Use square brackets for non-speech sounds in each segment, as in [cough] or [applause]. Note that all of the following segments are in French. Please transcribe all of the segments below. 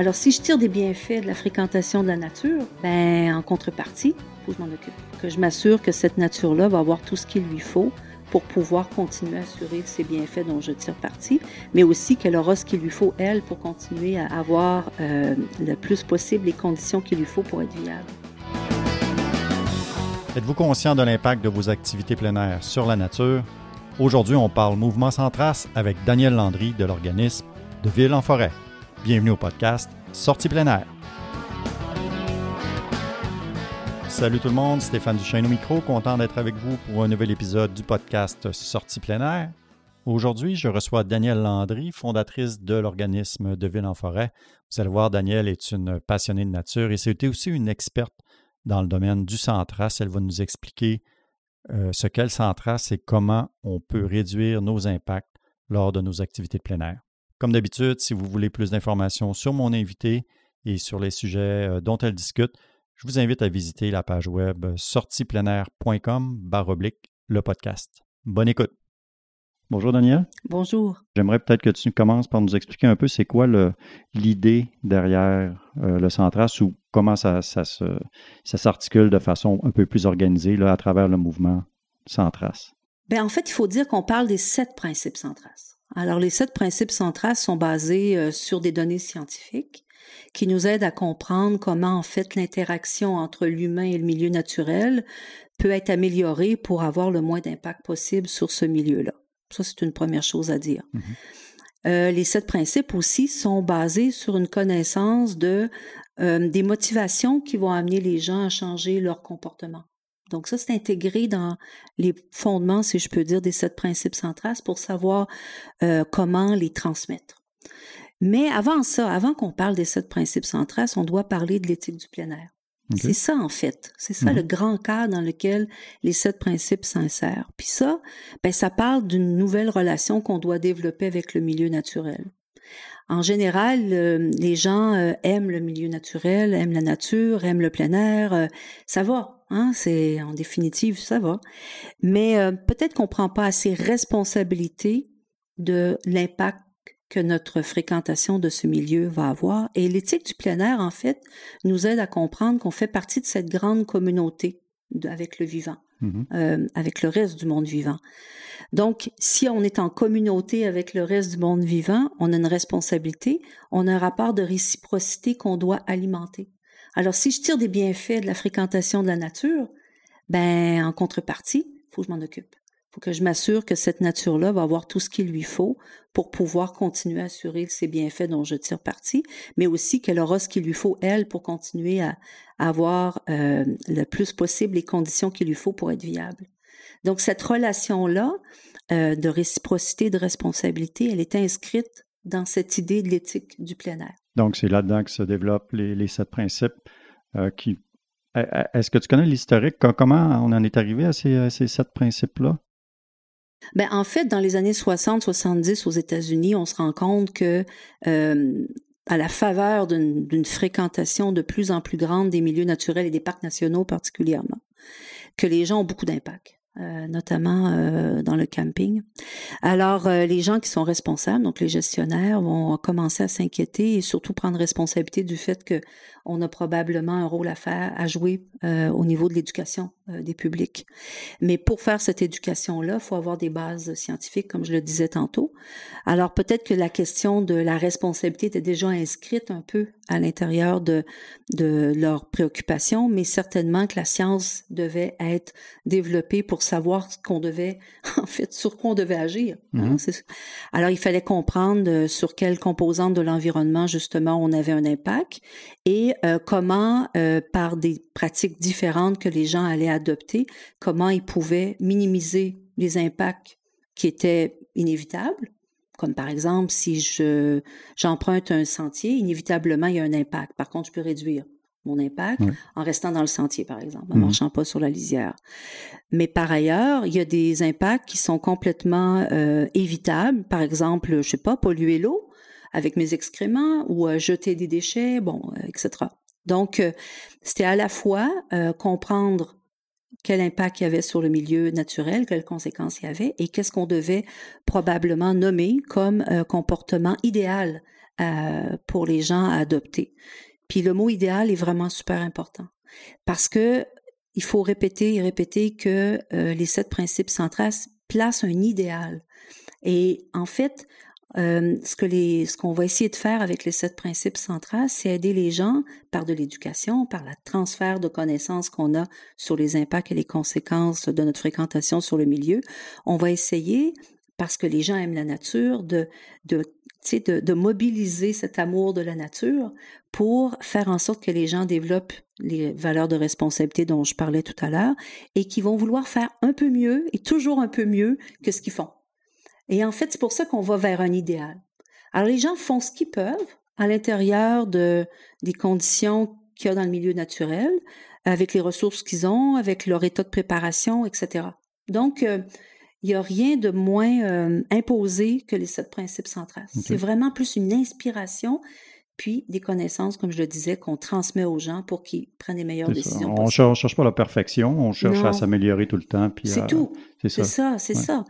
Alors, si je tire des bienfaits de la fréquentation de la nature, ben, en contrepartie, il que je m'en occupe. Que je m'assure que cette nature-là va avoir tout ce qu'il lui faut pour pouvoir continuer à assurer ces bienfaits dont je tire parti, mais aussi qu'elle aura ce qu'il lui faut, elle, pour continuer à avoir euh, le plus possible les conditions qu'il lui faut pour être viable. Êtes-vous conscient de l'impact de vos activités plein sur la nature? Aujourd'hui, on parle mouvement sans trace avec Daniel Landry de l'organisme de Ville en forêt. Bienvenue au podcast Sortie plein. Salut tout le monde, Stéphane Duchesne au micro, content d'être avec vous pour un nouvel épisode du podcast Sortie plein. Aujourd'hui, je reçois Danielle Landry, fondatrice de l'organisme de Ville en forêt. Vous allez voir, Danielle est une passionnée de nature et c'est aussi une experte dans le domaine du centras. Elle va nous expliquer euh, ce qu'est le centras et comment on peut réduire nos impacts lors de nos activités de plein air. Comme d'habitude, si vous voulez plus d'informations sur mon invité et sur les sujets euh, dont elle discute, je vous invite à visiter la page web sortiplenaire.com oblique le podcast. Bonne écoute. Bonjour Daniel. Bonjour. J'aimerais peut-être que tu commences par nous expliquer un peu c'est quoi l'idée derrière euh, le Centras ou comment ça, ça, ça s'articule de façon un peu plus organisée là, à travers le mouvement Centras. Bien, en fait, il faut dire qu'on parle des sept principes Centras. Alors, les sept principes Centras sont basés euh, sur des données scientifiques qui nous aident à comprendre comment, en fait, l'interaction entre l'humain et le milieu naturel peut être améliorée pour avoir le moins d'impact possible sur ce milieu-là. Ça, c'est une première chose à dire. Mhm. Euh, les sept principes aussi sont basés sur une connaissance de euh, des motivations qui vont amener les gens à changer leur comportement. Donc ça, c'est intégré dans les fondements, si je peux dire, des sept principes centrales pour savoir euh, comment les transmettre. Mais avant ça, avant qu'on parle des sept principes centrales, on doit parler de l'éthique du plein air. C'est ça, en fait. C'est ça le mhm. grand cadre dans lequel les sept principes s'insèrent. Puis ça, ben, ça parle d'une nouvelle relation qu'on doit développer avec le milieu naturel. En général, euh, les gens euh, aiment le milieu naturel, aiment la nature, aiment le plein air. Euh, ça va, hein, c'est en définitive, ça va. Mais peut-être qu'on prend pas assez responsabilité de l'impact que notre fréquentation de ce milieu va avoir. Et l'éthique du plein air, en fait, nous aide à comprendre qu'on fait partie de cette grande communauté avec le vivant, mm-hmm. euh, avec le reste du monde vivant. Donc, si on est en communauté avec le reste du monde vivant, on a une responsabilité, on a un rapport de réciprocité qu'on doit alimenter. Alors, si je tire des bienfaits de la fréquentation de la nature, ben, en contrepartie, il faut que je m'en occupe faut que je m'assure que cette nature-là va avoir tout ce qu'il lui faut pour pouvoir continuer à assurer ces bienfaits dont je tire parti, mais aussi qu'elle aura ce qu'il lui faut, elle, pour continuer à, avoir euh, le plus possible les conditions qu'il lui faut pour être viable. Donc, cette relation-là euh, de réciprocité, de responsabilité, elle est inscrite dans cette idée de l'éthique du plein air. Donc, c'est là-dedans que se développent les, sept principes euh, qui... Est-ce que tu connais l'historique? Comment on en est arrivé à ces sept principes-là? Ben, en fait, dans les années 60-70 aux États-Unis, on se rend compte que euh, à la faveur d'une fréquentation de plus en plus grande des milieux naturels et des parcs nationaux particulièrement, que les gens ont beaucoup d'impact. Euh, notamment euh, dans le camping. Alors, euh, les gens qui sont responsables, donc les gestionnaires, vont commencer à s'inquiéter et surtout prendre responsabilité du fait que on a probablement un rôle à faire, à jouer au niveau de l'éducation des publics. Mais pour faire cette éducation-là, il faut avoir des bases scientifiques, comme je le disais tantôt. Alors, peut-être que la question de la responsabilité était déjà inscrite un peu à l'intérieur de, de leurs préoccupations, mais certainement que la science devait être développée pour savoir ce qu'on devait, [laughs] en fait, sur quoi on devait agir. Hein, mm-hmm. Alors, il fallait comprendre euh, sur quelle composante de l'environnement, justement, on avait un impact et euh, comment, euh, par des pratiques différentes que les gens allaient adopter, comment ils pouvaient minimiser les impacts qui étaient inévitables, comme par exemple si je j'emprunte un sentier, inévitablement il y a un impact. Par contre, je peux réduire mon impact en restant dans le sentier, par exemple, en ne mhm. marchant pas sur la lisière. Mais par ailleurs, il y a des impacts qui sont complètement euh, évitables. Par exemple, je sais pas, polluer l'eau avec mes excréments ou euh, jeter des déchets, bon, euh, etc. Donc, c'était à la fois comprendre quel impact il y avait sur le milieu naturel, quelles conséquences il y avait et qu'est-ce qu'on devait probablement nommer comme comportement idéal pour les gens à adopter. Puis le mot idéal est vraiment super important parce que il faut répéter et répéter que les sept principes centrales placent un idéal. Et en fait, euh, ce que les, ce qu'on va essayer de faire avec les sept principes centrales, c'est aider les gens par de l'éducation, par le transfert de connaissances qu'on a sur les impacts et les conséquences de notre fréquentation sur le milieu. On va essayer, parce que les gens aiment la nature, de, de, de, de mobiliser cet amour de la nature pour faire en sorte que les gens développent les valeurs de responsabilité dont je parlais tout à l'heure et qui vont vouloir faire un peu mieux et toujours un peu mieux que ce qu'ils font. Et en fait, c'est pour ça qu'on va vers un idéal. Alors, les gens font ce qu'ils peuvent à l'intérieur de, des conditions qu'il y a dans le milieu naturel, avec les ressources qu'ils ont, avec leur état de préparation, etc. Donc, euh, il n'y a rien de moins euh, imposé que les sept principes centrales. C'est vraiment plus une inspiration, puis des connaissances, comme je le disais, qu'on transmet aux gens pour qu'ils prennent les meilleures décisions. On ne cherche, pas la perfection, on cherche à s'améliorer tout le temps. C'est tout. C'est ça, c'est ça.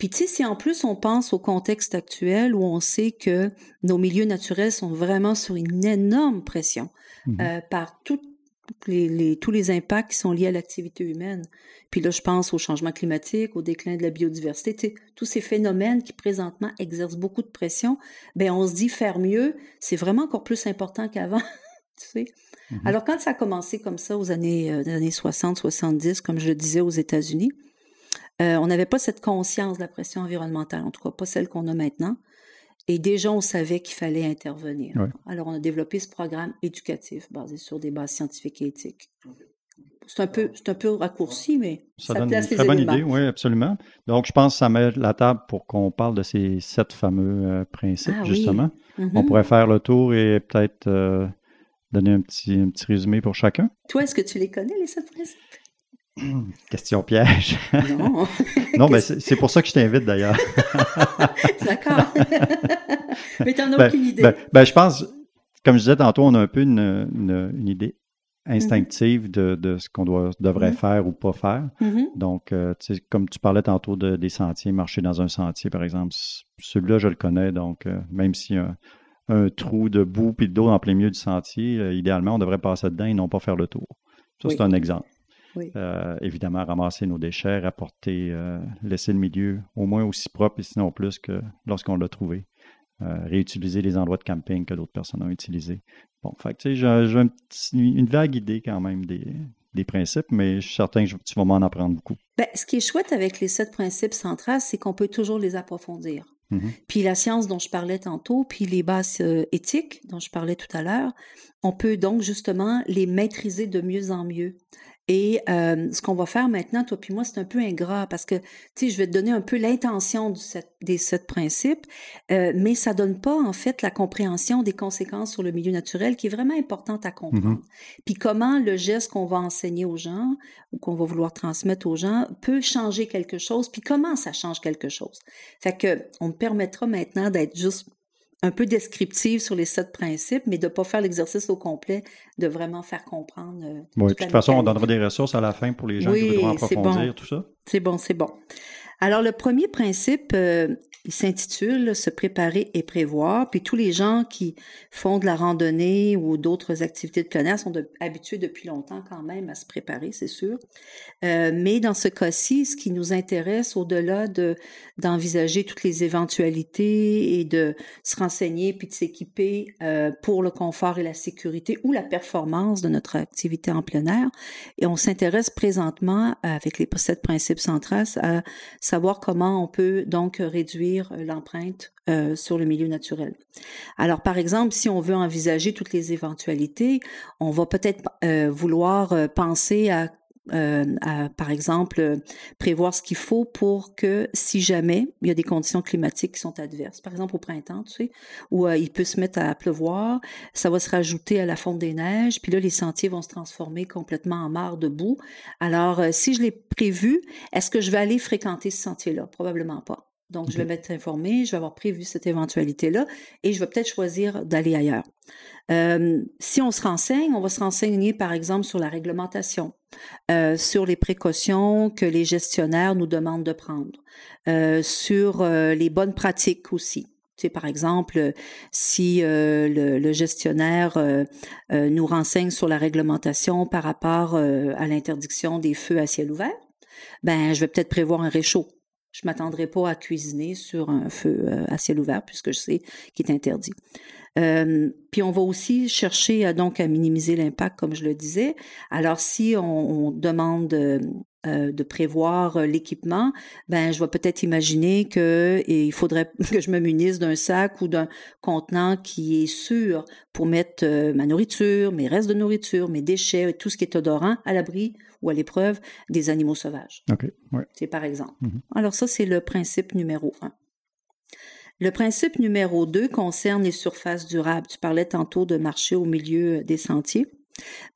Puis tu sais, si en plus on pense au contexte actuel où on sait que nos milieux naturels sont vraiment sur une énorme pression mmh euh, par les, tous les impacts qui sont liés à l'activité humaine. Puis là, je pense au changement climatique, au déclin de la biodiversité, tous ces phénomènes qui présentement exercent beaucoup de pression. Ben, on se dit faire mieux, c'est vraiment encore plus important qu'avant. [laughs] tu sais. Mmh Alors quand ça a commencé comme ça aux années, euh, années 60, 70, comme je le disais aux États-Unis, euh, on n'avait pas cette conscience de la pression environnementale, en tout cas pas celle qu'on a maintenant. Et déjà, on savait qu'il fallait intervenir. Alors, on a développé ce programme éducatif basé sur des bases scientifiques et éthiques. C'est un peu, c'est un peu raccourci, mais ça, donne une très bonne idée, oui, absolument. Donc, je pense que ça met la table pour qu'on parle de ces sept fameux euh, principes, ah justement. Mm-hmm. On pourrait faire le tour et peut-être euh, donner un petit, un petit résumé pour chacun. Toi, est-ce que tu les connais, les sept principes? [clears throat] Question piège. Non. [laughs] non, mais c'est pour ça que je t'invite d'ailleurs. [laughs] D'accord. [laughs] mais tu n'en as ben, aucune idée. Ben, ben, je pense, comme je disais tantôt, on a un peu une, une, idée instinctive de, de, ce qu'on devrait mm-hmm. faire ou pas faire. Mm-hmm. Donc, euh, comme tu parlais tantôt de, des sentiers, marcher dans un sentier, par exemple, celui-là, je le connais. Donc, euh, même s'il y a un, trou de boue et d'eau en plein milieu du sentier, euh, idéalement, on devrait passer dedans et non pas faire le tour. Ça, c'est un exemple. Euh, évidemment, ramasser nos déchets, rapporter, euh, laisser le milieu au moins aussi propre et sinon plus que lorsqu'on l'a trouvé. Euh, réutiliser les endroits de camping que d'autres personnes ont utilisés. Bon, fait tu sais, j'ai une vague idée quand même des, principes, mais je suis certain que tu vas m'en apprendre beaucoup. Ben, ce qui est chouette avec les sept principes centrales, c'est qu'on peut toujours les approfondir. Mm-hmm. Puis la science dont je parlais tantôt, puis les bases éthiques dont je parlais tout à l'heure, on peut donc justement les maîtriser de mieux en mieux. Et euh, ce qu'on va faire maintenant, toi puis moi, c'est un peu ingrat parce que, tu sais, je vais te donner un peu l'intention des sept principes, euh, mais ça donne pas, en fait, la compréhension des conséquences sur le milieu naturel qui est vraiment importante à comprendre. Mm-hmm. Puis comment le geste qu'on va enseigner aux gens ou qu'on va vouloir transmettre aux gens peut changer quelque chose, puis comment ça change quelque chose. Fait que, on me permettra maintenant d'être juste un peu descriptive sur les sept principes, mais de ne pas faire l'exercice au complet, de vraiment faire comprendre. Euh, oui, de toute façon, on donnera des ressources à la fin pour les gens qui voudront approfondir tout ça. C'est bon, c'est bon. Alors, le premier principe, euh, il s'intitule Se préparer et prévoir. Puis tous les gens qui font de la randonnée ou d'autres activités de plein air sont habitués depuis longtemps quand même à se préparer, c'est sûr. Euh, mais dans ce cas-ci, ce qui nous intéresse au-delà de d'envisager toutes les éventualités et de se renseigner puis de s'équiper euh, pour le confort et la sécurité ou la performance de notre activité en plein air, et on s'intéresse présentement avec les sept principes centrales à savoir comment on peut donc réduire euh, l'empreinte euh, sur le milieu naturel. Alors, par exemple, si on veut envisager toutes les éventualités, on va peut-être euh, vouloir penser à euh, par exemple, prévoir ce qu'il faut pour que si jamais il y a des conditions climatiques qui sont adverses, par exemple au printemps, tu sais, où euh, il peut se mettre à pleuvoir, ça va se rajouter à la fonte des neiges, puis là, les sentiers vont se transformer complètement en mare de boue. Alors, euh, si je l'ai prévu, est-ce que je vais aller fréquenter ce sentier-là? Probablement pas. Donc, je vais m'être informé, je vais avoir prévu cette éventualité-là et je vais peut-être choisir d'aller ailleurs. Euh, si on se renseigne, on va se renseigner par exemple sur la réglementation, euh, sur les précautions que les gestionnaires nous demandent de prendre, euh, sur les bonnes pratiques aussi. Tu sais, par exemple, si le, gestionnaire nous renseigne sur la réglementation par rapport à l'interdiction des feux à ciel ouvert, ben je vais peut-être prévoir un réchaud je m'attendrai pas à cuisiner sur un feu euh, à ciel ouvert puisque je sais qu'il est interdit. Euh, puis on va aussi chercher à, donc à minimiser l'impact, comme je le disais. Alors si on, demande euh, de prévoir l'équipement, ben je vais peut-être imaginer que il faudrait [laughs] que je me munisse d'un sac ou d'un contenant qui est sûr pour mettre ma nourriture, mes restes de nourriture, mes déchets, tout ce qui est odorant à l'abri ou à l'épreuve des animaux sauvages. C'est par exemple. Mm-hmm. Alors ça, c'est le principe numéro un. Le principe numéro deux concerne les surfaces durables. Tu parlais tantôt de marcher au milieu des sentiers.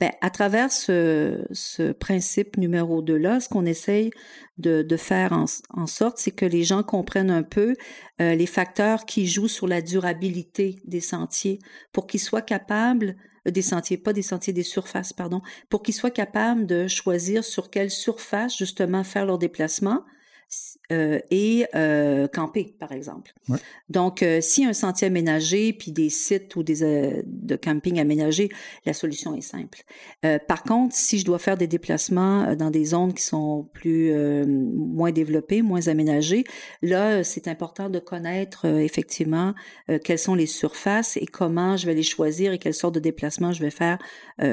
Ben, à travers ce, principe numéro 2-là, ce qu'on essaye de, faire en, sorte, c'est que les gens comprennent un peu euh, les facteurs qui jouent sur la durabilité des sentiers pour qu'ils soient capables des sentiers, pas des sentiers, des surfaces, pardon, pour qu'ils soient capables de choisir sur quelle surface justement faire leur déplacement euh, et euh, camper, par exemple. Donc, euh, si un sentier aménagé, puis des sites ou des de camping aménagés, la solution est simple. par contre, si je dois faire des déplacements dans des zones qui sont plus moins développées, moins aménagées, là, c'est important de connaître effectivement quelles sont les surfaces et comment je vais les choisir et quelle sorte de déplacement je vais faire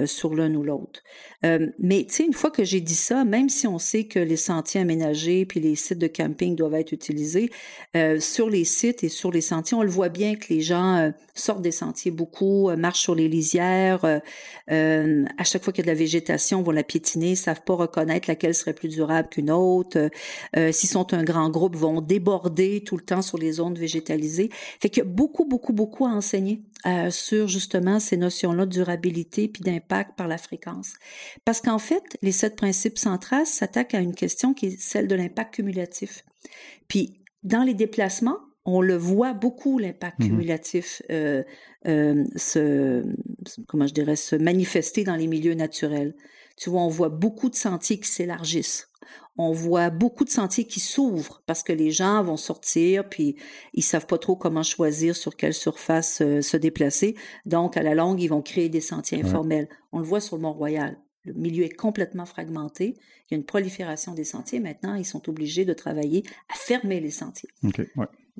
sur l'un ou l'autre. mais tu sais, une fois que j'ai dit ça, même si on sait que les sentiers aménagés puis les sites de camping doivent être utilisés. Euh, sur les sites et sur les sentiers, on le voit bien que les gens euh, sortent des sentiers beaucoup, euh, marchent sur les lisières. à chaque fois qu'il y a de la végétation, vont la piétiner, savent pas reconnaître laquelle serait plus durable qu'une autre. S'ils sont un grand groupe, vont déborder tout le temps sur les zones végétalisées. Fait qu'il y a beaucoup, beaucoup, beaucoup à enseigner sur justement ces notions-là de durabilité puis d'impact par la fréquence. Parce qu'en fait, les sept principes centrales s'attaquent à une question qui est celle de l'impact cumulatif. Puis, dans les déplacements, on le voit beaucoup, l'impact mmh cumulatif euh, euh, se, comment je dirais, se manifester dans les milieux naturels. Tu vois, on voit beaucoup de sentiers qui s'élargissent. On voit beaucoup de sentiers qui s'ouvrent parce que les gens vont sortir puis ils savent pas trop comment choisir sur quelle surface euh, se déplacer. Donc, à la longue, ils vont créer des sentiers informels. On le voit sur le Mont-Royal. Le milieu est complètement fragmenté. Il y a une prolifération des sentiers. Maintenant, ils sont obligés de travailler à fermer les sentiers.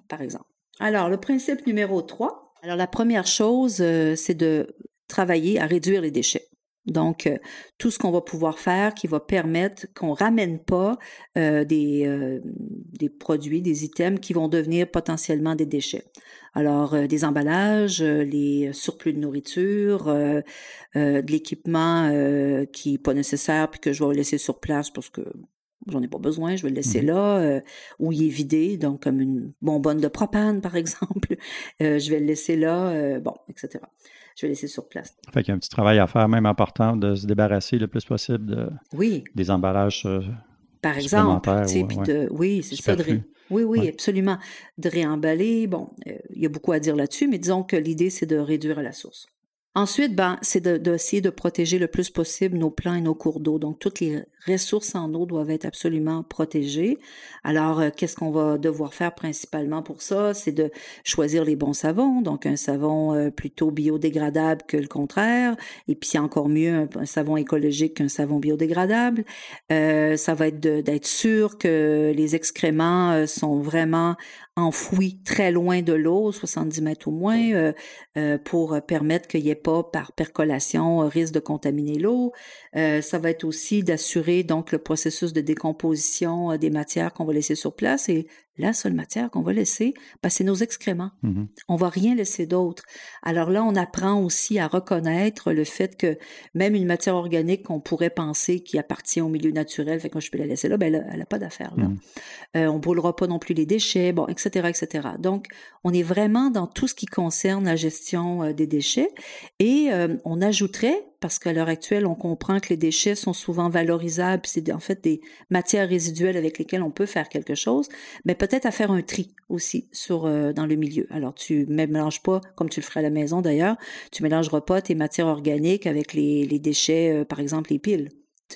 Par exemple. Alors, le principe numéro 3. Alors, la première chose, euh, c'est de travailler à réduire les déchets. Donc, euh, tout ce qu'on va pouvoir faire qui va permettre qu'on ramène pas euh, des, des produits, des items qui vont devenir potentiellement des déchets. Alors, euh, des emballages, euh, les surplus de nourriture, euh, de l'équipement qui n'est pas nécessaire puis que je vais laisser sur place parce que j'en ai pas besoin, je vais le laisser mmh là, où il est vidé, donc comme une bonbonne de propane, par [laughs] exemple, je vais le laisser là, bon, etc. Je vais laisser sur place. Fait qu'il y a un petit travail à faire, même important, de se débarrasser le plus possible de, oui. des emballages par exemple, oui, c'est ça. De, oui, oui, absolument. De réemballer, bon, euh, il y a beaucoup à dire là-dessus, mais disons que l'idée, c'est de réduire à la source. Ensuite, ben, c'est d'essayer de, protéger le plus possible nos plants et nos cours d'eau. Donc, toutes les ressources en eau doivent être absolument protégées. Alors, euh, qu'est-ce qu'on va devoir faire principalement pour ça? C'est de choisir les bons savons. Donc, un savon euh, plutôt biodégradable que le contraire. Et puis, encore mieux, un, savon écologique qu'un savon biodégradable. Euh, ça va être d'être sûr que les excréments sont vraiment enfouis très loin de l'eau, 70 mètres au moins, pour permettre qu'il n'y ait pas par percolation risque de contaminer l'eau. ça va être aussi d'assurer donc le processus de décomposition des matières qu'on va laisser sur place et la seule matière qu'on va laisser, ben, c'est nos excréments. Mmh on va rien laisser d'autre. Alors là, on apprend aussi à reconnaître le fait que même une matière organique qu'on pourrait penser qui appartient au milieu naturel, fait que moi je peux la laisser là, ben elle n'a pas d'affaire là. Mmh. Euh, on brûlera pas non plus les déchets, bon, etc., etc. Donc, on est vraiment dans tout ce qui concerne la gestion euh, des déchets et euh, on ajouterait parce qu'à l'heure actuelle, on comprend que les déchets sont souvent valorisables, c'est en fait des matières résiduelles avec lesquelles on peut faire quelque chose, mais peut-être à faire un tri aussi sur euh, dans le milieu. Alors tu ne mélanges pas comme tu le ferais à la maison d'ailleurs, tu mélangeras pas tes matières organiques avec les, déchets, euh, par exemple les piles.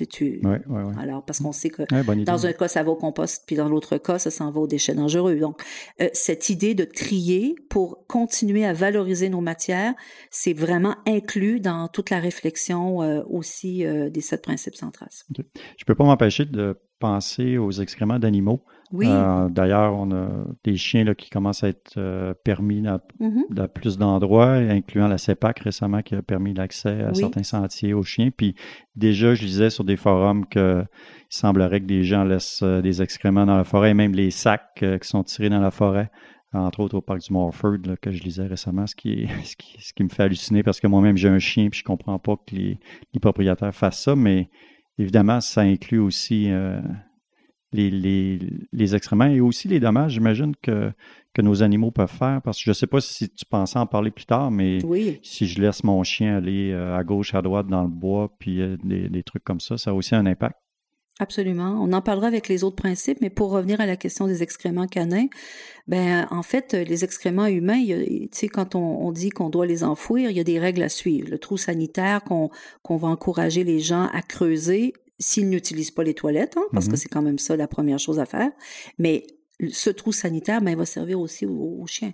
Tu, ouais, ouais, ouais. Alors, parce qu'on sait que dans un cas, ça va au compost, puis dans l'autre cas, ça s'en va aux déchets dangereux. Donc, euh, cette idée de trier pour continuer à valoriser nos matières, c'est vraiment inclus dans toute la réflexion euh, aussi euh, des sept principes trace. Je peux pas m'empêcher de penser aux excréments d'animaux. Oui. Euh, D'ailleurs, on a des chiens là, qui commencent à être euh, permis dans, Mhm. dans plus d'endroits, incluant la CEPAC récemment qui a permis l'accès à Oui. certains sentiers aux chiens. Puis déjà, je lisais sur des forums que il semblerait que des gens laissent euh, des excréments dans la forêt, même les sacs qui sont tirés dans la forêt, entre autres au parc du Morford là, que je lisais récemment, ce qui, est, [laughs] ce, qui, ce qui me fait halluciner parce que moi-même j'ai un chien puis je comprends pas que les, les propriétaires fassent ça, mais évidemment, ça inclut aussi euh, les, les, les excréments et aussi les dommages, j'imagine, que, que nos animaux peuvent faire. Parce que je ne sais pas si tu pensais en parler plus tard, mais Oui. si je laisse mon chien aller euh, à gauche, à droite dans le bois, puis euh, des, des trucs comme ça, ça a aussi un impact. Absolument. On en parlera avec les autres principes, mais pour revenir à la question des excréments canins, ben en fait, les excréments humains, tu sais, quand on, on dit qu'on doit les enfouir, il y a des règles à suivre. Le trou sanitaire qu'on qu'on va encourager les gens à creuser s'ils n'utilisent pas les toilettes, hein, parce Mhm. que c'est quand même ça la première chose à faire. Mais ce trou sanitaire, ben, il va servir aussi aux, aux chiens.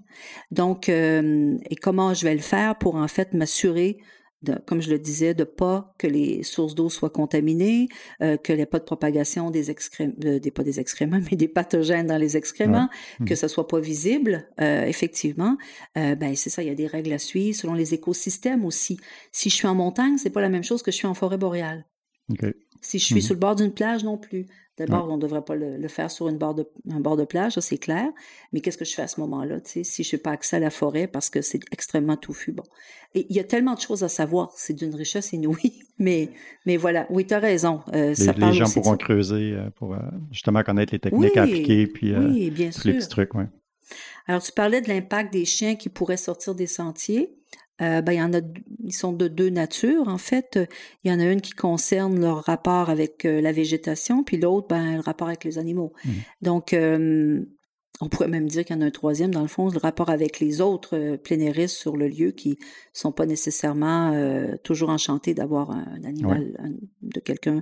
Donc, euh, et comment je vais le faire pour en fait m'assurer de, comme je le disais, de pas que les sources d'eau soient contaminées, euh, qu'il n'y ait pas de propagation des excréments, des, pas des excréments, [laughs] mais des pathogènes dans les excréments, Mhm. que ça soit pas visible, euh, effectivement. Euh, ben c'est ça, il y a des règles à suivre selon les écosystèmes aussi. Si je suis en montagne, c'est pas la même chose que je suis en forêt boréale. Si je suis Mhm. sur le bord d'une plage, non plus. D'abord, on ne devrait pas le, le faire sur une bord de, un bord de plage, c'est clair. Mais qu'est-ce que je fais à ce moment-là, si je n'ai pas accès à la forêt parce que c'est extrêmement touffu? Bon. Et il y a tellement de choses à savoir. C'est d'une richesse inouïe. [laughs] Mais, mais voilà. Oui, tu as raison. Euh, Les, ça les gens de pourront creuser euh, pour euh, justement connaître les techniques à Oui, appliquer, puis euh, Oui, bien tous les sûr. petits trucs. Ouais. Alors, tu parlais de l'impact des chiens qui pourraient sortir des sentiers. Euh, ben, il y en a, ils sont de deux natures, en fait. Il y en a une qui concerne leur rapport avec euh, la végétation, puis l'autre, ben, le rapport avec les animaux. Mhm. Donc, euh, on pourrait même dire qu'il y en a un troisième, dans le fond, le rapport avec les autres euh, plénéristes sur le lieu qui sont pas nécessairement toujours enchantés d'avoir un, animal un- de quelqu'un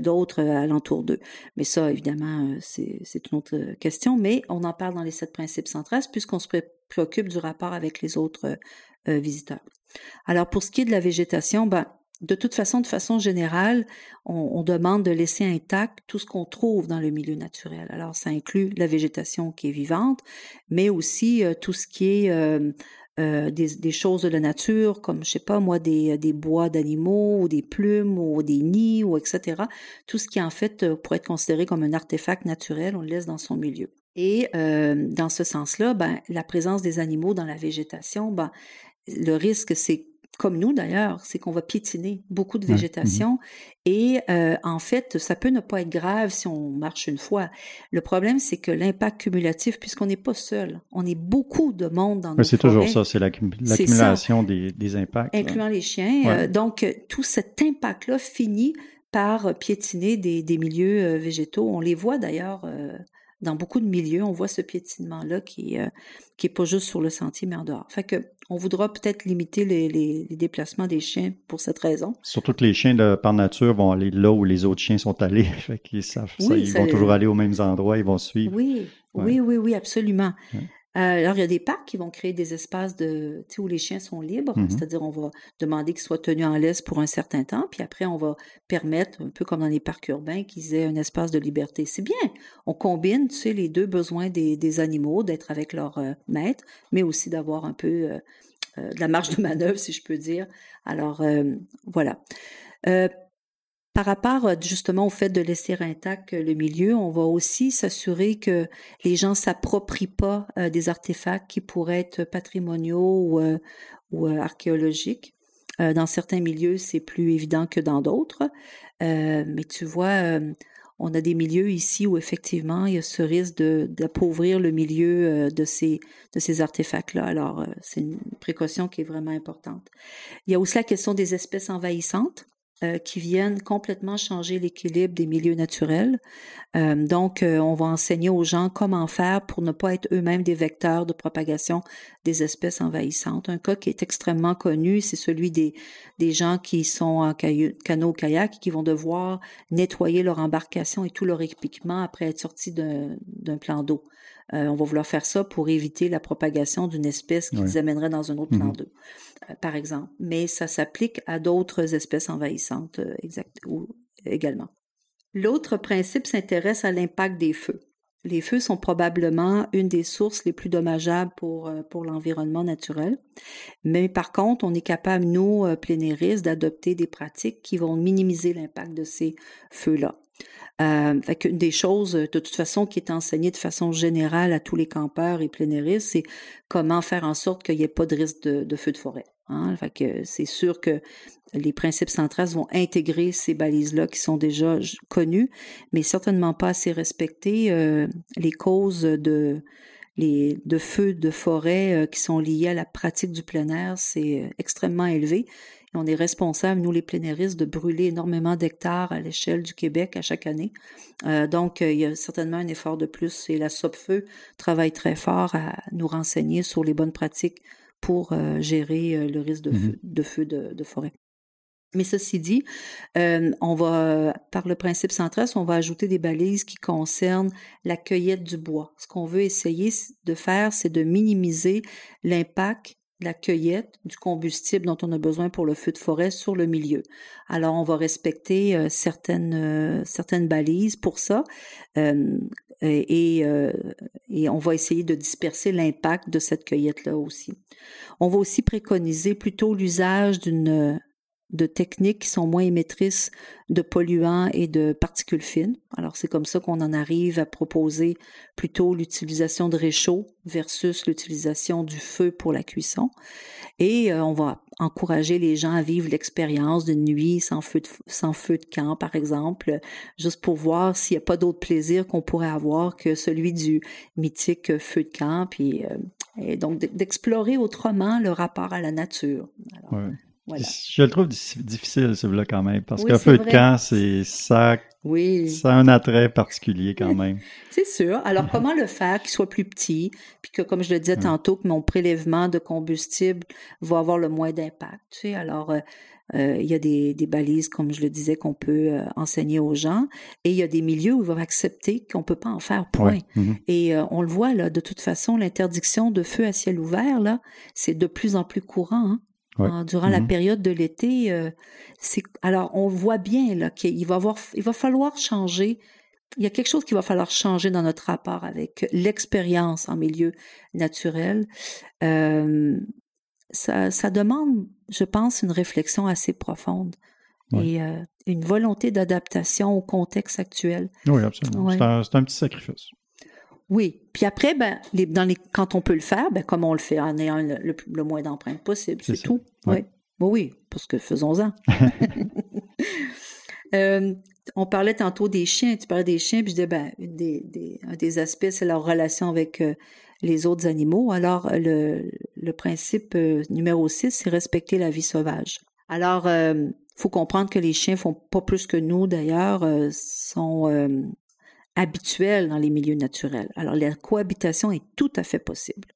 d'autre alentour d'eux. Mais ça, évidemment, c'est une autre question. Mais on en parle dans les sept principes centrales puisqu'on se pré- préoccupe du rapport avec les autres euh, visiteurs. Alors, pour ce qui est de la végétation, ben, de toute façon, de façon générale, on, demande de laisser intact tout ce qu'on trouve dans le milieu naturel. Alors, ça inclut la végétation qui est vivante, mais aussi euh, tout ce qui est euh, des, choses de la nature, comme, je sais pas moi, des, bois d'animaux, ou des plumes, ou des nids, ou etc. Tout ce qui, en fait, pourrait être considéré comme un artefact naturel, on le laisse dans son milieu. Et dans ce sens-là, ben, la présence des animaux dans la végétation, ben, le risque, c'est comme nous d'ailleurs, c'est qu'on va piétiner beaucoup de végétation et euh, en fait, ça peut ne pas être grave si on marche une fois. Le problème, c'est que l'impact cumulatif, puisqu'on n'est pas seul, on est beaucoup de monde dans Ouais, c'est toujours ça, c'est l'accum- C'est l'accumulation des, des impacts. là. incluant les chiens. Ouais. Euh, donc, euh, tout cet impact-là finit par piétiner des, des milieux euh, végétaux. On les voit d'ailleurs euh, dans beaucoup de milieux. On voit ce piétinement-là qui euh, qui est pas juste sur le sentier, mais en dehors. Fait que on voudra peut-être limiter les, les, les déplacements des chiens pour cette raison. Surtout que les chiens, de, par nature, vont aller là où les autres chiens sont allés. [laughs] Fait qu'ils savent ça. Ils ça- vont toujours aller aux mêmes endroits, ils vont suivre. Oui, Ouais. oui, oui, oui, absolument. Ouais. Euh, alors, il y a des parcs qui vont créer des espaces de, où les chiens sont libres, Mhm. c'est-à-dire on va demander qu'ils soient tenus en laisse pour un certain temps, puis après on va permettre, un peu comme dans les parcs urbains, qu'ils aient un espace de liberté. C'est bien, on combine, tu sais, les deux besoins des, des animaux, d'être avec leur euh, maître, mais aussi d'avoir un peu euh, de la marge de manœuvre, si je peux dire. Alors, euh, voilà. Par rapport euh, justement au fait de laisser intact euh, le milieu, on va aussi s'assurer que les gens s'approprient pas euh, des artefacts qui pourraient être patrimoniaux ou, archéologiques. Dans certains milieux, c'est plus évident que dans d'autres. Mais tu vois, on a des milieux ici où effectivement il y a ce risque d'appauvrir le milieu de ces de ces artefacts-là. Alors c'est une précaution qui est vraiment importante. Il y a aussi la question des espèces envahissantes. Euh, qui viennent complètement changer l'équilibre des milieux naturels. Euh, donc, euh, on va enseigner aux gens comment faire pour ne pas être eux-mêmes des vecteurs de propagation des espèces envahissantes. Un cas qui est extrêmement connu, c'est celui des, des gens qui sont en canot-kayak et qui vont devoir nettoyer leur embarcation et tout leur équipement après être sortis d'un plan d'eau. On va vouloir faire ça pour éviter la propagation d'une espèce qui les amènerait dans un autre plan mm-hmm. d'eau, par exemple. Mais ça s'applique à d'autres espèces envahissantes euh, également. L'autre principe s'intéresse à l'impact des feux. Les feux sont probablement une des sources les plus dommageables pour, pour l'environnement naturel. Mais par contre, on est capable, nous, plénéristes, d'adopter des pratiques qui vont minimiser l'impact de ces feux-là. Euh, fait des choses, de toute façon, qui est enseignée de façon générale à tous les campeurs et plénéristes, c'est comment faire en sorte qu'il n'y ait pas de risque de, feu de forêt. Hein. C'est sûr que les principes centrales vont intégrer ces balises-là qui sont déjà connues, mais certainement pas assez respectées. Euh, les causes de feux de forêt euh, qui sont liées à la pratique du plein air, c'est euh, extrêmement élevé on est responsable, nous les plénéristes, de brûler énormément d'hectares à l'échelle du Québec à chaque année. Donc, il y a certainement un effort de plus et la SOPFEU travaille très fort à nous renseigner sur les bonnes pratiques pour euh, gérer le risque de mmh feu de, forêt. Mais ceci dit, on va, par le principe central, on va ajouter des balises qui concernent la cueillette du bois. Ce qu'on veut essayer de faire, c'est de minimiser l'impact la cueillette du combustible dont on a besoin pour le feu de forêt sur le milieu. Alors, on va respecter euh, certaines, euh, certaines balises pour ça euh, et, et, on va essayer de disperser l'impact de cette cueillette-là aussi. On va aussi préconiser plutôt l'usage d'une de techniques qui sont moins émettrices de polluants et de particules fines. Alors c'est comme ça qu'on en arrive à proposer plutôt l'utilisation de réchaud versus l'utilisation du feu pour la cuisson. Et euh, on va encourager les gens à vivre l'expérience d'une nuit sans feu, de, camp, par exemple, juste pour voir s'il n'y a pas d'autre plaisir qu'on pourrait avoir que celui du mythique feu de camp, puis, euh, et donc d'explorer autrement le rapport à la nature. Je le trouve difficile, celui-là, quand même, parce qu'un feu de camp, c'est ça, oui. ça a un attrait particulier quand même. c'est sûr. Alors, comment le faire qu'il soit plus petit, puis que, comme je le disais tantôt, que mon prélèvement de combustible va avoir le moins d'impact. Tu sais, alors, euh, euh, il y a des, balises, comme je le disais, qu'on peut euh, enseigner aux gens, et il y a des milieux où ils vont accepter qu'on peut pas en faire point. Mm-hmm. Et on le voit là, de toute façon, l'interdiction de feu à ciel ouvert là, c'est de plus en plus courant. Hein? Durant la mmh période de l'été. Euh, c'est alors on voit bien là qu'il va avoir, il va falloir changer. Il y a quelque chose qu'il va falloir changer dans notre rapport avec l'expérience en milieu naturel. Euh, ça, ça, demande, je pense, une réflexion assez profonde et euh, une volonté d'adaptation au contexte actuel. Oui, absolument. C'est un, un, petit sacrifice. Oui. Puis après, ben, dans les, quand on peut le faire, ben, comme on le fait en ayant le, moins d'empreintes possible, c'est tout. Oui. oui, parce que faisons-en. [laughs] [laughs] Euh, on parlait tantôt des chiens, tu parlais des chiens, puis je disais, ben, des, des, un des aspects, c'est leur relation avec euh, les autres animaux. Alors, le, le principe euh, numéro 6, c'est respecter la vie sauvage. Alors, il faut comprendre que les chiens font pas plus que nous, d'ailleurs, sont habituel dans les milieux naturels. Alors, la cohabitation est tout à fait possible.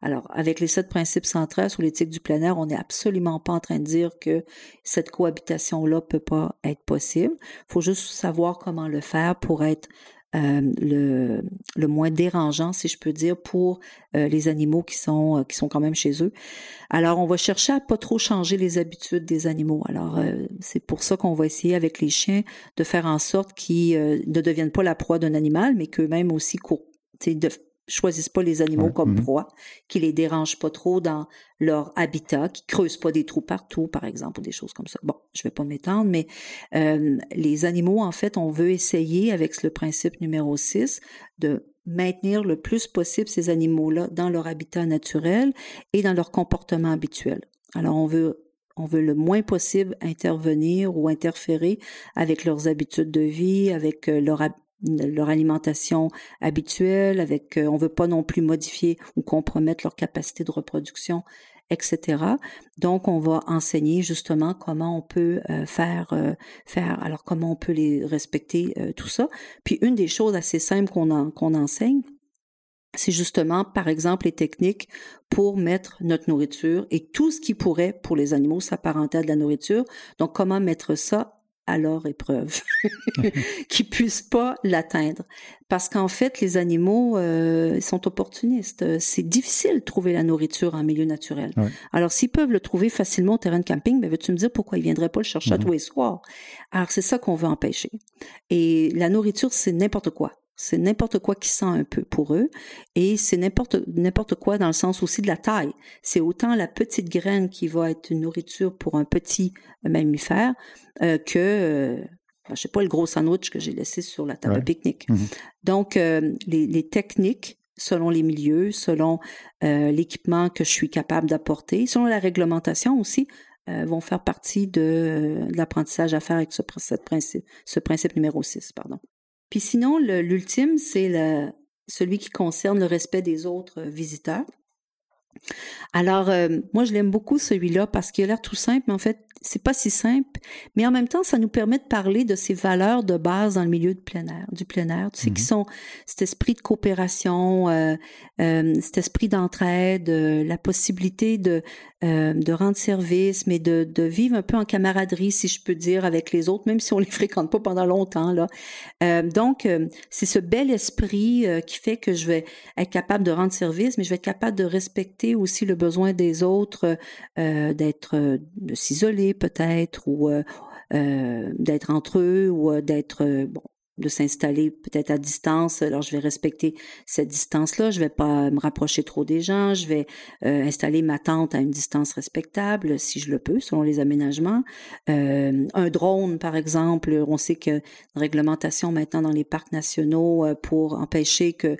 Alors, avec les sept principes centraux sur l'éthique du plein air, on n'est absolument pas en train de dire que cette cohabitation-là peut pas être possible. Il faut juste savoir comment le faire pour être le, le, moins dérangeant, si je peux dire, pour euh, les animaux qui sont, euh, qui sont quand même chez eux. Alors, on va chercher à pas trop changer les habitudes des animaux. Alors, c'est pour ça qu'on va essayer avec les chiens de faire en sorte qu'ils ne deviennent pas la proie d'un animal, mais qu'eux-mêmes aussi courent, de choisissent pas les animaux comme mm-hmm. proie, qui les dérangent pas trop dans leur habitat, qui creusent pas des trous partout, par exemple, ou des choses comme ça. Bon, je vais pas m'étendre, mais euh, les animaux, en fait, on veut essayer avec le principe numéro 6 de maintenir le plus possible ces animaux-là dans leur habitat naturel et dans leur comportement habituel. Alors, on veut on veut le moins possible intervenir ou interférer avec leurs habitudes de vie, avec euh, leur, leur alimentation habituelle, avec euh, on veut pas non plus modifier ou compromettre leur capacité de reproduction, etc. Donc, on va enseigner justement comment on peut euh, faire, euh, faire, alors comment on peut les respecter, euh, tout ça. Puis, une des choses assez simples qu'on qu'on enseigne, c'est justement, par exemple, les techniques pour mettre notre nourriture et tout ce qui pourrait, pour les animaux, s'apparenter à de la nourriture. Donc, comment mettre ça à leur épreuve, [laughs] [laughs] qui puissent pas l'atteindre. Parce qu'en fait, les animaux euh, sont opportunistes. C'est difficile de trouver la nourriture en milieu naturel. Alors, s'ils peuvent le trouver facilement au terrain de camping, ben, veux-tu me dire pourquoi ils viendraient pas le chercher à mm-hmm. tous les soirs? Alors, c'est ça qu'on veut empêcher. Et la nourriture, c'est n'importe quoi. C'est n'importe quoi qui sent un peu pour eux et c'est n'importe n'importe quoi dans le sens aussi de la taille. C'est autant la petite graine qui va être une nourriture pour un petit mammifère euh, que euh, je sais pas le gros sandwich que j'ai laissé sur la table de pique-nique. Mm-hmm. Donc euh, les, les, techniques selon les milieux, selon euh, l'équipement que je suis capable d'apporter, selon la réglementation aussi, vont faire partie de, de l'apprentissage à faire avec ce, ce, principe, ce principe numéro 6. Pardon. Puis sinon, l'ultime, c'est celui qui concerne le respect des autres visiteurs. Alors, euh, moi, je l'aime beaucoup celui-là parce qu'il a l'air tout simple, mais en fait, c'est pas si simple. Mais en même temps, ça nous permet de parler de ces valeurs de base dans le milieu de plein air, du plein air. Tu sais, qui mmh sont cet esprit de coopération, euh, euh, cet esprit d'entraide, la possibilité de de rendre service, mais de, de vivre un peu en camaraderie, si je peux dire, avec les autres, même si on les [laughs] fréquente pas pendant longtemps là. donc, c'est ce bel esprit qui fait que je vais être capable de rendre service, mais je vais être capable de respecter aussi le besoin des autres euh, d'être, euh, de s'isoler peut-être ou euh, d'être entre eux ou d'être bon de s'installer peut-être à distance. Alors, je vais respecter cette distance-là. Je vais pas me rapprocher trop des gens. Je vais installer ma tente à une distance respectable, si je le peux, selon les aménagements. un drone, par exemple, on sait que réglementation maintenant dans les parcs nationaux pour empêcher que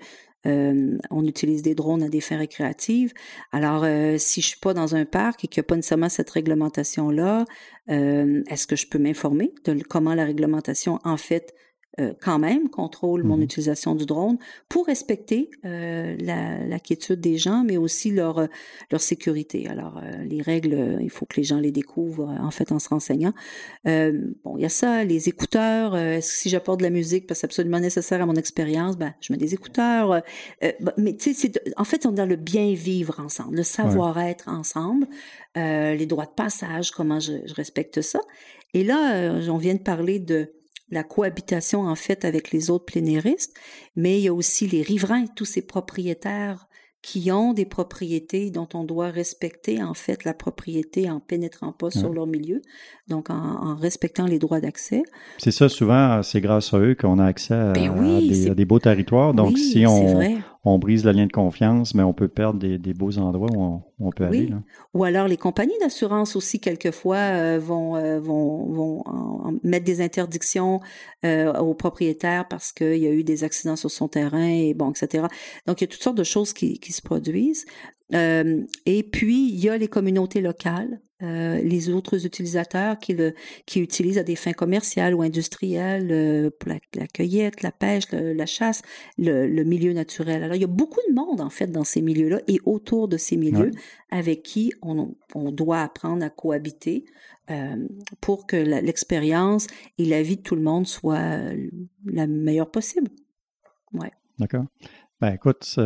euh, on utilise des drones à des fins récréatives. Alors, euh, si je suis pas dans un parc et qu'il n'y a pas nécessairement cette réglementation-là, euh, est-ce que je peux m'informer de comment la réglementation, en fait, euh, quand même contrôle mon mmh utilisation du drone pour respecter euh, la, la, quiétude des gens, mais aussi leur leur sécurité. Alors euh, les règles, il faut que les gens les découvrent en fait en se renseignant. bon, il y a ça, les écouteurs. si j'apporte de la musique parce que c'est absolument nécessaire à mon expérience, ben je mets des écouteurs. mais tu sais, en fait, on est dans le bien vivre ensemble, le savoir-être ensemble, les droits de passage, comment je, je respecte ça. Et là, on vient de parler de la cohabitation en fait avec les autres plénéristes, mais il y a aussi les riverains, tous ces propriétaires qui ont des propriétés dont on doit respecter en fait la propriété en pénétrant pas sur leur milieu, donc en, respectant les droits d'accès. C'est ça, souvent, c'est grâce à eux qu'on a accès à, ben des, beaux territoires. Donc si on, on brise le lien de confiance, mais on peut perdre des, beaux endroits où on, peut aller. Ou alors les compagnies d'assurance aussi, quelquefois, euh, vont, euh, vont, vont mettre des interdictions euh, aux propriétaires parce qu'il y a eu des accidents sur son terrain, et bon, etc. Donc, il y a toutes sortes de choses qui, qui se produisent. et puis, il y a les communautés locales euh, les autres utilisateurs qui, le, qui utilisent à des fins commerciales ou industrielles euh, pour la, cueillette, la pêche, la chasse, le, milieu naturel. Alors, il y a beaucoup de monde, en fait, dans ces milieux-là et autour de ces milieux avec qui on, on, doit apprendre à cohabiter euh, pour que l'expérience et la vie de tout le monde soient la meilleure possible. Ouais. D'accord. Ben, écoute,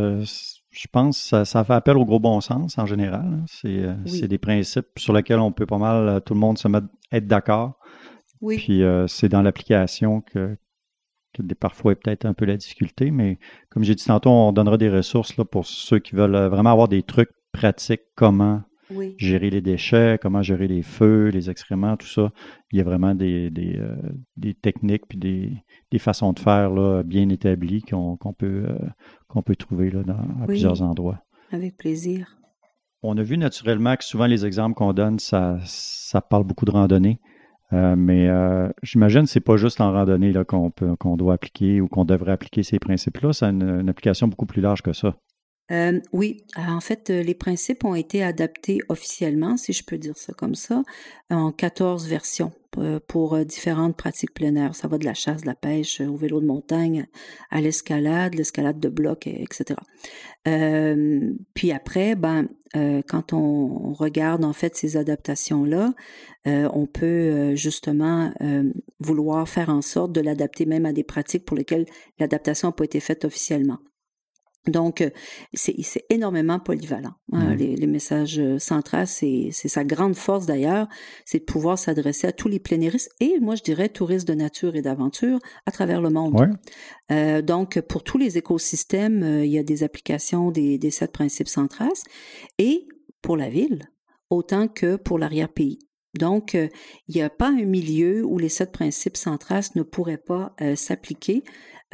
je pense que ça, fait appel au gros bon sens en général. Hein. Euh, c'est des principes sur lesquels on peut pas mal, euh, tout le monde se mettre, être d'accord. Oui. Puis euh, c'est dans l'application que, que parfois peut-être un peu la difficulté, mais comme j'ai dit tantôt, on donnera des ressources là, pour ceux qui veulent vraiment avoir des trucs pratiques, comment gérer les déchets, comment gérer les feux, les excréments, tout ça. Il y a vraiment des, des, des techniques puis des, des façons de faire là, bien établies qu'on peut, euh, qu'on peut trouver là, dans, à plusieurs endroits. Avec plaisir. On a vu naturellement que souvent les exemples qu'on donne, ça, ça parle beaucoup de randonnée. Euh, mais euh, j'imagine que ce n'est pas juste en randonnée qu'on qu'on doit appliquer ou qu'on devrait appliquer ces principes-là. C'est une, application beaucoup plus large que ça. Euh, oui, en fait, les principes ont été adaptés officiellement, si je peux dire ça comme ça, en 14 versions pour différentes pratiques plein. Ça va de la chasse, de la pêche, au vélo de montagne, à l'escalade, l'escalade de blocs, etc. Euh, puis après, ben, euh, quand on, regarde en fait ces adaptations-là, euh, on peut justement vouloir faire en sorte de l'adapter même à des pratiques pour lesquelles l'adaptation n'a pas été faite officiellement. Donc, euh, c'est énormément polyvalent. Hein, les, messages euh, centrales, c'est sa grande force d'ailleurs, c'est de pouvoir s'adresser à tous les plénéristes et moi je dirais touristes de nature et d'aventure à travers le monde. Euh, donc, pour tous les écosystèmes, il y a des applications des, des sept principes centrales et pour la ville, autant que pour l'arrière-pays. Donc, il n'y a pas un milieu où les sept principes centrales ne pourraient pas s'appliquer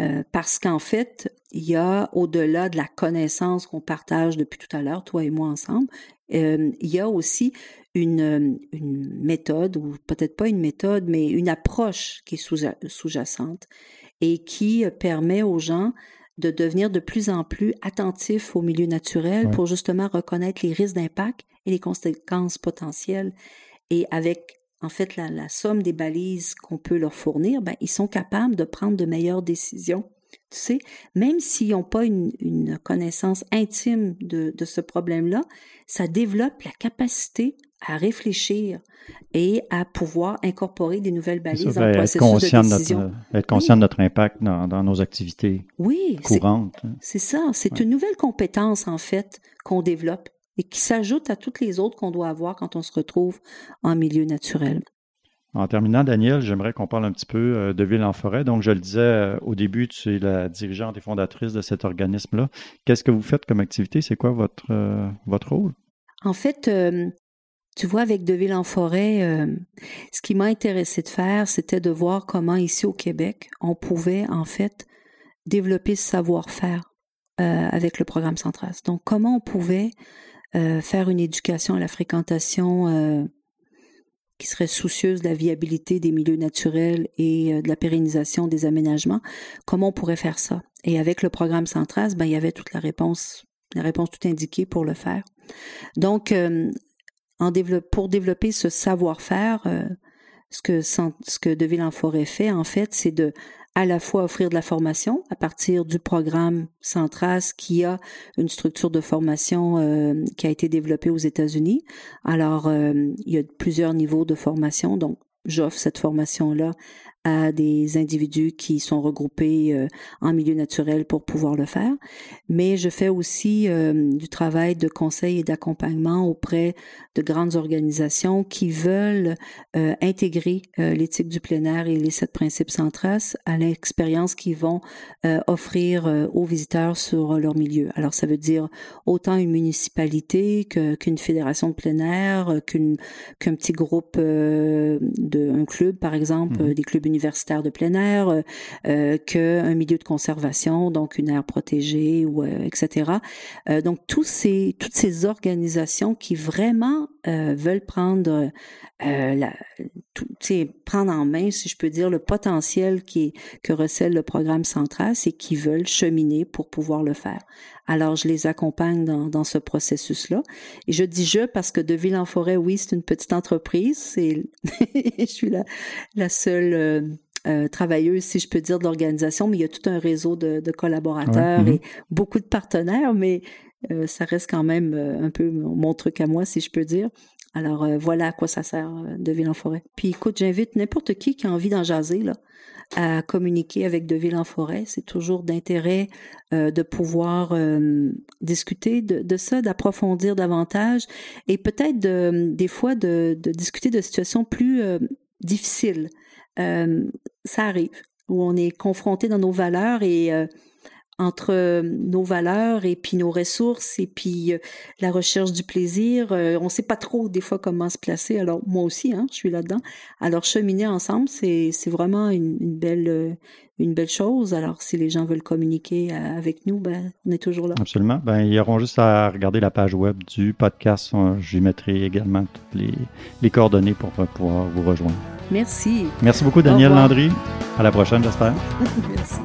euh, parce qu'en fait, il y a au-delà de la connaissance qu'on partage depuis tout à l'heure, toi et moi ensemble, euh, il y a aussi une, une méthode, ou peut-être pas une méthode, mais une approche qui est sous-jacente et qui permet aux gens de devenir de plus en plus attentifs au milieu naturel pour justement reconnaître les risques d'impact et les conséquences potentielles. Et avec en fait, la, somme des balises qu'on peut leur fournir, ben, ils sont capables de prendre de meilleures décisions. Tu sais, même s'ils n'ont pas une, connaissance intime de, ce problème-là, ça développe la capacité à réfléchir et à pouvoir incorporer des nouvelles balises dans le ben, processus de décision. Notre, être conscient de notre impact dans, nos activités oui, courantes. C'est ça. C'est une nouvelle compétence, en fait, qu'on développe et qui s'ajoute à toutes les autres qu'on doit avoir quand on se retrouve en milieu naturel. En terminant, Daniel, j'aimerais qu'on parle un petit peu euh, de Ville en forêt. Donc, je le disais euh, au début, tu es la dirigeante et fondatrice de cet organisme-là. Qu'est-ce que vous faites comme activité? C'est quoi votre, euh, votre rôle? En fait, tu vois, avec De Ville en forêt, ce qui m'a intéressé de faire, c'était de voir comment ici au Québec, on pouvait en fait développer ce savoir-faire avec le programme Centras. Donc, comment on pouvait euh, faire une éducation à la fréquentation euh, qui serait soucieuse de la viabilité des milieux naturels et euh, de la pérennisation des aménagements, comment on pourrait faire ça? Et avec le programme Centras, ben, il y avait toute la réponse, la réponse tout indiquée pour le faire. Donc, pour développer ce savoir-faire, ce que, ce que Deville en Forêt fait, en fait, c'est de à la fois offrir de la formation à partir du programme Centras qui a une structure de formation euh, qui a été développée aux États-Unis. Alors, euh, il y a plusieurs niveaux de formation, donc j'offre cette formation-là à des individus qui sont regroupés euh, en milieu naturel pour pouvoir le faire. Mais je fais aussi euh, du travail de conseil et d'accompagnement auprès de grandes organisations qui veulent euh, intégrer l'éthique du plein air et les sept principes centrales à l'expérience qu'ils vont offrir aux visiteurs sur leur milieu. Alors ça veut dire autant une municipalité qu'une fédération de plein air, qu'une qu'un petit groupe de un club par exemple, mmh. des clubs universitaire de plein air euh, euh, qu'un milieu de conservation, donc une aire protégée ou euh, etc. donc tous ces toutes ces organisations qui vraiment veulent prendre la, tout, prendre en main, si je peux dire, le potentiel qui que recèle le programme central, c'est qui veulent cheminer pour pouvoir le faire. Alors, je les accompagne dans, dans ce processus-là. Et je dis je parce que De Ville en Forêt, oui, c'est une petite entreprise. C'est, [laughs] je suis la, la seule euh, euh, travailleuse, si je peux dire, de l'organisation, mais il y a tout un réseau de, de collaborateurs mm-hmm. et beaucoup de partenaires, mais euh, ça reste quand même un peu mon truc à moi, si je peux dire. Alors voilà à quoi ça sert de Ville en forêt. Puis écoute, j'invite n'importe qui qui a envie d'en jaser là, à communiquer avec De Ville en forêt. C'est toujours d'intérêt euh, de pouvoir euh, discuter de, ça, d'approfondir davantage et peut-être de, des fois de, discuter de situations plus euh, difficiles. ça arrive où on est confronté dans nos valeurs et entre euh, nos valeurs et puis nos ressources et puis euh, la recherche du plaisir. Euh, on ne sait pas trop des fois comment se placer. Alors moi aussi, hein, je suis là-dedans. Alors cheminer ensemble, c'est vraiment une, belle une belle chose. Alors si les gens veulent communiquer avec nous, ben on est toujours là. Absolument. Ben ils auront juste à regarder la page web du podcast. Je mettrai également toutes les, les coordonnées pour pouvoir vous rejoindre. Merci. Merci beaucoup Daniel Landry. À la prochaine, j'espère. [laughs] Merci.